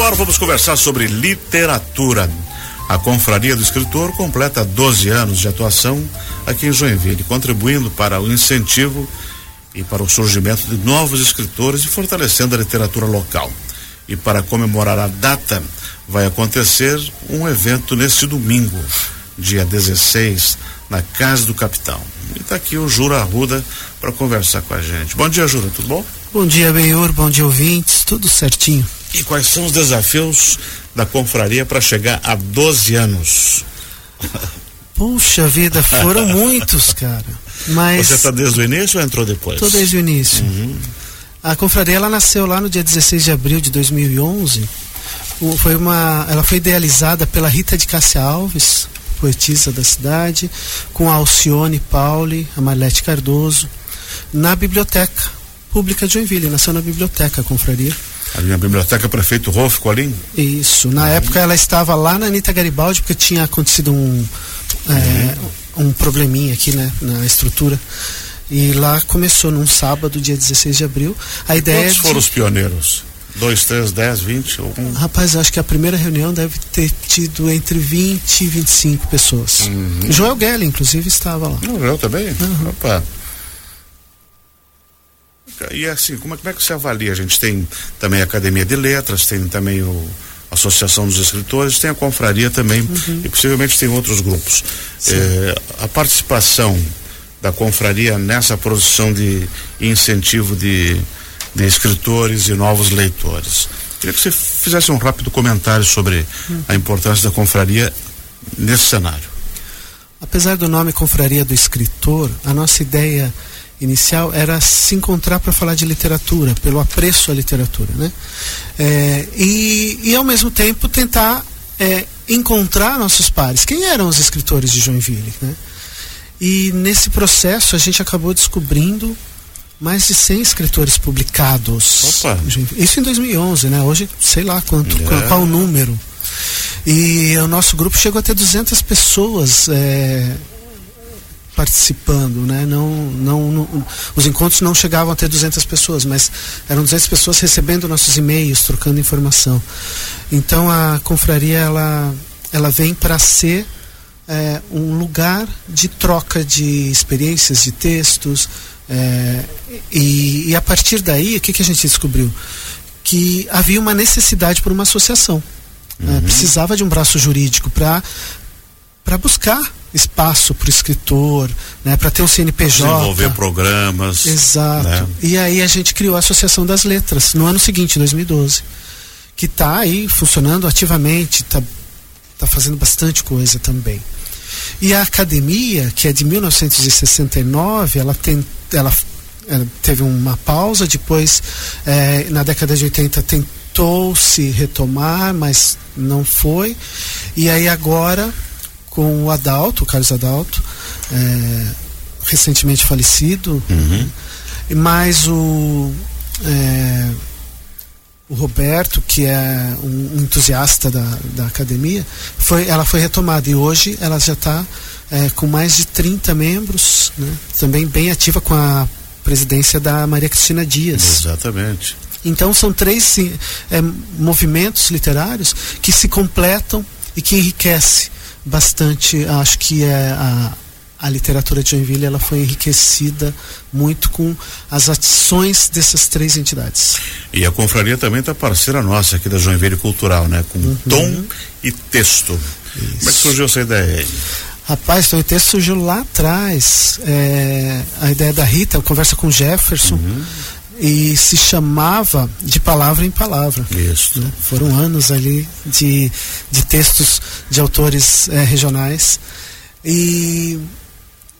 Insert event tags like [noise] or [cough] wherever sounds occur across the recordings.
Agora vamos conversar sobre literatura. A Confraria do Escritor completa 12 anos de atuação aqui em Joinville, contribuindo para o incentivo e para o surgimento de novos escritores e fortalecendo a literatura local. E para comemorar a data, vai acontecer um evento neste domingo, dia 16, na Casa do Capitão. E está aqui o Jura Arruda para conversar com a gente. Bom dia, Jura, tudo bom? Bom dia, Benhor, bom dia, ouvintes, tudo certinho. E quais são os desafios da confraria para chegar a 12 anos? Puxa vida, foram [laughs] muitos, cara. Mas Você está desde o início ou entrou depois? Estou desde o início. Uhum. A confraria ela nasceu lá no dia 16 de abril de 2011. O, foi uma, ela foi idealizada pela Rita de Cássia Alves, poetisa da cidade, com a Alcione Pauli, a Marlete Cardoso, na biblioteca pública de Joinville. Nasceu na biblioteca a confraria. Ali na biblioteca Prefeito Rolf Colim? Isso. Na época ela estava lá na Anitta Garibaldi, porque tinha acontecido um, é, uhum. um probleminha aqui né, na estrutura. E lá começou num sábado, dia 16 de abril. A ideia Quantos foram de... os pioneiros? Dois, três, dez, vinte? Ou um... Rapaz, acho que a primeira reunião deve ter tido entre 20 e 25 pessoas. Uhum. Joel Gelli, inclusive, estava lá. O Joel também? Uhum. Opa. E assim, como é, como é que você avalia? A gente tem também a Academia de Letras, tem também o a Associação dos Escritores, tem a Confraria também uhum. e possivelmente tem outros grupos. É, a participação da Confraria nessa produção de incentivo de, de escritores e novos leitores. Queria que você fizesse um rápido comentário sobre uhum. a importância da Confraria nesse cenário. Apesar do nome Confraria do Escritor, a nossa ideia inicial era se encontrar para falar de literatura, pelo apreço à literatura, né? É, e, e ao mesmo tempo tentar é, encontrar nossos pares. Quem eram os escritores de Joinville, né? E nesse processo a gente acabou descobrindo mais de 100 escritores publicados. Opa. Isso em 2011, né? Hoje, sei lá quanto, é. qual, qual, o número. E o nosso grupo chegou a ter 200 pessoas é, participando, né? Não, não, não, os encontros não chegavam a ter 200 pessoas, mas eram 200 pessoas recebendo nossos e-mails, trocando informação. Então a confraria ela, ela vem para ser é, um lugar de troca de experiências, de textos, é, e, e, a partir daí o que, que a gente descobriu? Que havia uma necessidade por uma associação. Né? Uhum. É, precisava de um braço jurídico para para buscar espaço para o escritor, né, para ter um CNPJ. Desenvolver programas. Exato. Né? E aí a gente criou a Associação das Letras no ano seguinte, 2012, que está aí funcionando ativamente, está tá fazendo bastante coisa também. E a academia, que é de 1969, ela, tem, ela, ela teve uma pausa, depois, é, na década de 80, tentou se retomar, mas não foi. E aí agora com o Adalto, o Carlos Adalto, é, recentemente falecido, uhum. mais o, é, o Roberto, que é um, um entusiasta da, da academia, foi, ela foi retomada e hoje ela já está é, com mais de 30 membros, né, também bem ativa com a presidência da Maria Cristina Dias. Exatamente. Então são três é, movimentos literários que se completam e que enriquecem bastante, acho que é a, a literatura de Joinville ela foi enriquecida muito com as ações dessas três entidades. E a confraria também está parceira nossa aqui da Joinville Cultural, né? Com uhum. tom e texto. Isso. Como é que surgiu essa ideia aí? Rapaz, então, o texto surgiu lá atrás. É, a ideia da Rita, conversa com Jefferson. Uhum e se chamava de palavra em palavra. Isso. Né? Foram anos ali de, de textos de autores é, regionais. E,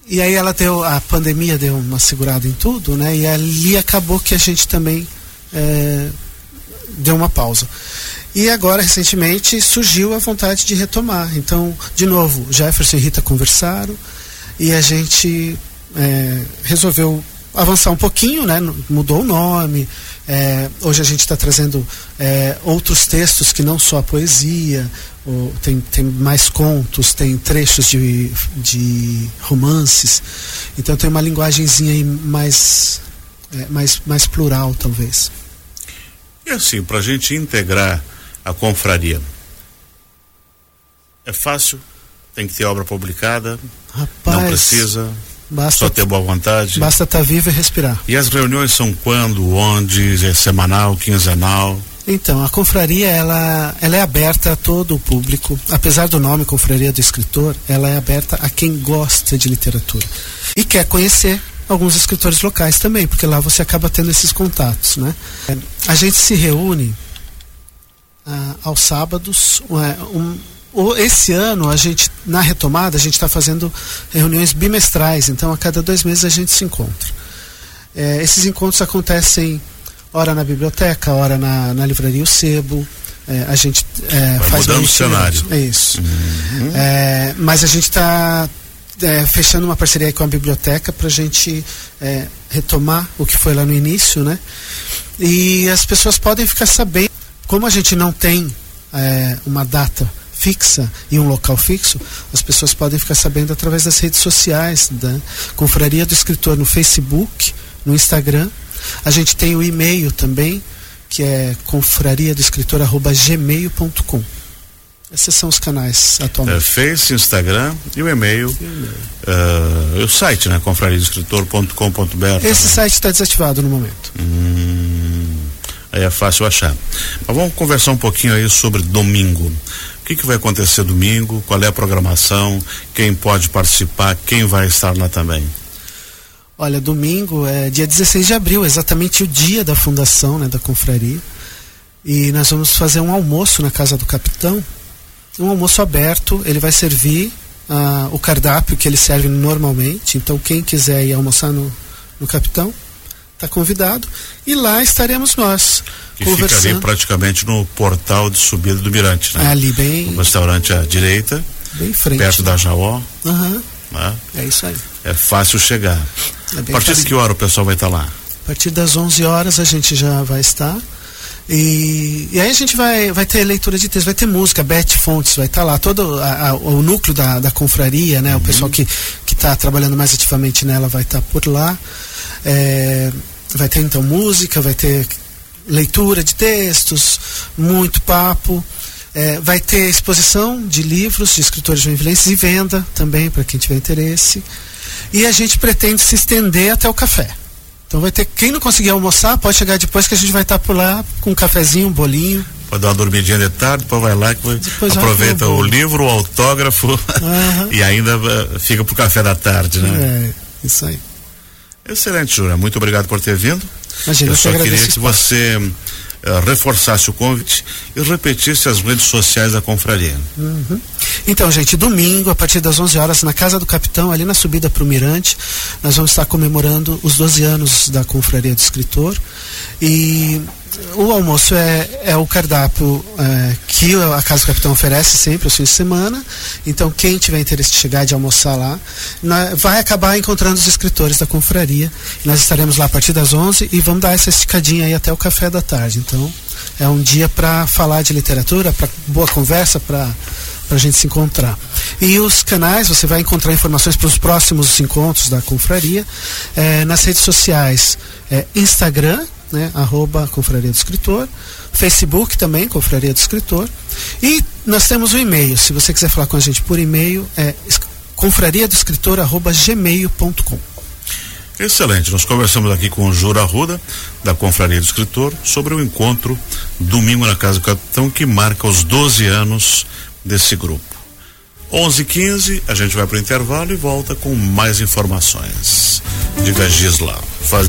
e aí ela deu, a pandemia deu uma segurada em tudo, né? E ali acabou que a gente também é, deu uma pausa. E agora, recentemente, surgiu a vontade de retomar. Então, de novo, Jefferson e Rita conversaram e a gente é, resolveu avançar um pouquinho, né? Mudou o nome. É, hoje a gente está trazendo é, outros textos que não só a poesia, ou, tem, tem mais contos, tem trechos de, de romances. Então tem uma linguagemzinha mais, é, mais, mais plural, talvez. E assim, para a gente integrar a confraria. É fácil, tem que ter obra publicada, Rapaz, não precisa, basta, só ter boa vontade. Basta estar tá vivo e respirar. E as reuniões são quando, onde, é semanal, quinzenal? Então, a confraria ela, ela é aberta a todo o público. Apesar do nome Confraria do Escritor, ela é aberta a quem gosta de literatura e quer conhecer alguns escritores locais também, porque lá você acaba tendo esses contatos, né? A gente se reúne ah, aos sábados. Um, um, esse ano a gente na retomada a gente está fazendo reuniões bimestrais, então a cada dois meses a gente se encontra. É, esses encontros acontecem ora na biblioteca, ora na, na livraria O Sebo. É, a gente é, Vai faz mudando o cenário. É isso. Uhum. É, mas a gente está é, fechando uma parceria com a biblioteca para a gente é, retomar o que foi lá no início, né? E as pessoas podem ficar sabendo, como a gente não tem é, uma data fixa e um local fixo, as pessoas podem ficar sabendo através das redes sociais da Confraria do Escritor no Facebook, no Instagram a gente tem o e-mail também, que é confraria do escritor@gmail.com. Esses são os canais atualmente. É, Face, Instagram e o e-mail. Uh, o site, né? confrariadoescritor.com.br. Esse site está desativado no momento. Hum, aí é fácil achar. Mas vamos conversar um pouquinho aí sobre domingo. Que, que vai acontecer domingo? Qual é a programação? Quem pode participar? Quem vai estar lá também? Olha, domingo é dia 16 de abril, exatamente o dia da fundação né, da confraria. E nós vamos fazer um almoço na casa do capitão. Um almoço aberto, ele vai servir uh, o cardápio que ele serve normalmente. Então, quem quiser ir almoçar no, no capitão, está convidado. E lá estaremos nós. Que fica ali praticamente no portal de subida do Mirante, né? Ali bem. Um restaurante à direita. Bem frente. Perto da Jaó. Uhum. Né? É isso aí. É fácil chegar. É a partir fácil. de que hora o pessoal vai estar lá? A partir das 11 horas a gente já vai estar. E, e, aí a gente vai, vai ter leitura de texto, vai ter música, Beth Fontes vai estar lá, todo a, a, o núcleo da, da confraria, né? Uhum. O pessoal que está trabalhando mais ativamente nela vai estar por lá. É, vai ter então música, vai ter leitura de textos, muito papo. É, vai ter exposição de livros de escritores joinvilenses e venda também para quem tiver interesse. E a gente pretende se estender até o café. Então vai ter quem não conseguir almoçar pode chegar depois que a gente vai estar por lá com um cafezinho, um bolinho. Pode dar uma dormidinha de tarde, depois vai lá que depois aproveita o livro, o autógrafo uhum. [laughs] e ainda uh, fica pro café da tarde, né? É, isso aí. Excelente, Júlia. Muito obrigado por ter vindo. Imagina, eu só queria que você uh, reforçasse o convite e repetisse as redes sociais da confraria. Uhum. Então, gente, domingo, a partir das 11 horas, na Casa do Capitão, ali na subida para o Mirante, nós vamos estar comemorando os 12 anos da Confraria do Escritor. E o almoço é, é o cardápio é, que a Casa do Capitão oferece sempre aos fins de semana. Então, quem tiver interesse de chegar de almoçar lá, vai acabar encontrando os escritores da confraria. Nós estaremos lá a partir das 11 e vamos dar essa esticadinha aí até o café da tarde. Então, é um dia para falar de literatura, para boa conversa, para para a gente se encontrar. E os canais, você vai encontrar informações para os próximos encontros da confraria é, nas redes sociais, é, Instagram, né, arroba Confraria do Escritor, Facebook também, Confraria do Escritor, e nós temos o um e-mail, se você quiser falar com a gente por e-mail, é confrariadoescritor.gmail.com Excelente, nós conversamos aqui com o Jura Arruda, da Confraria do Escritor, sobre o encontro domingo na Casa do Capitão, que marca os 12 anos desse grupo. 11:15 a gente vai para o intervalo e volta com mais informações. Diga Gisla. Faz...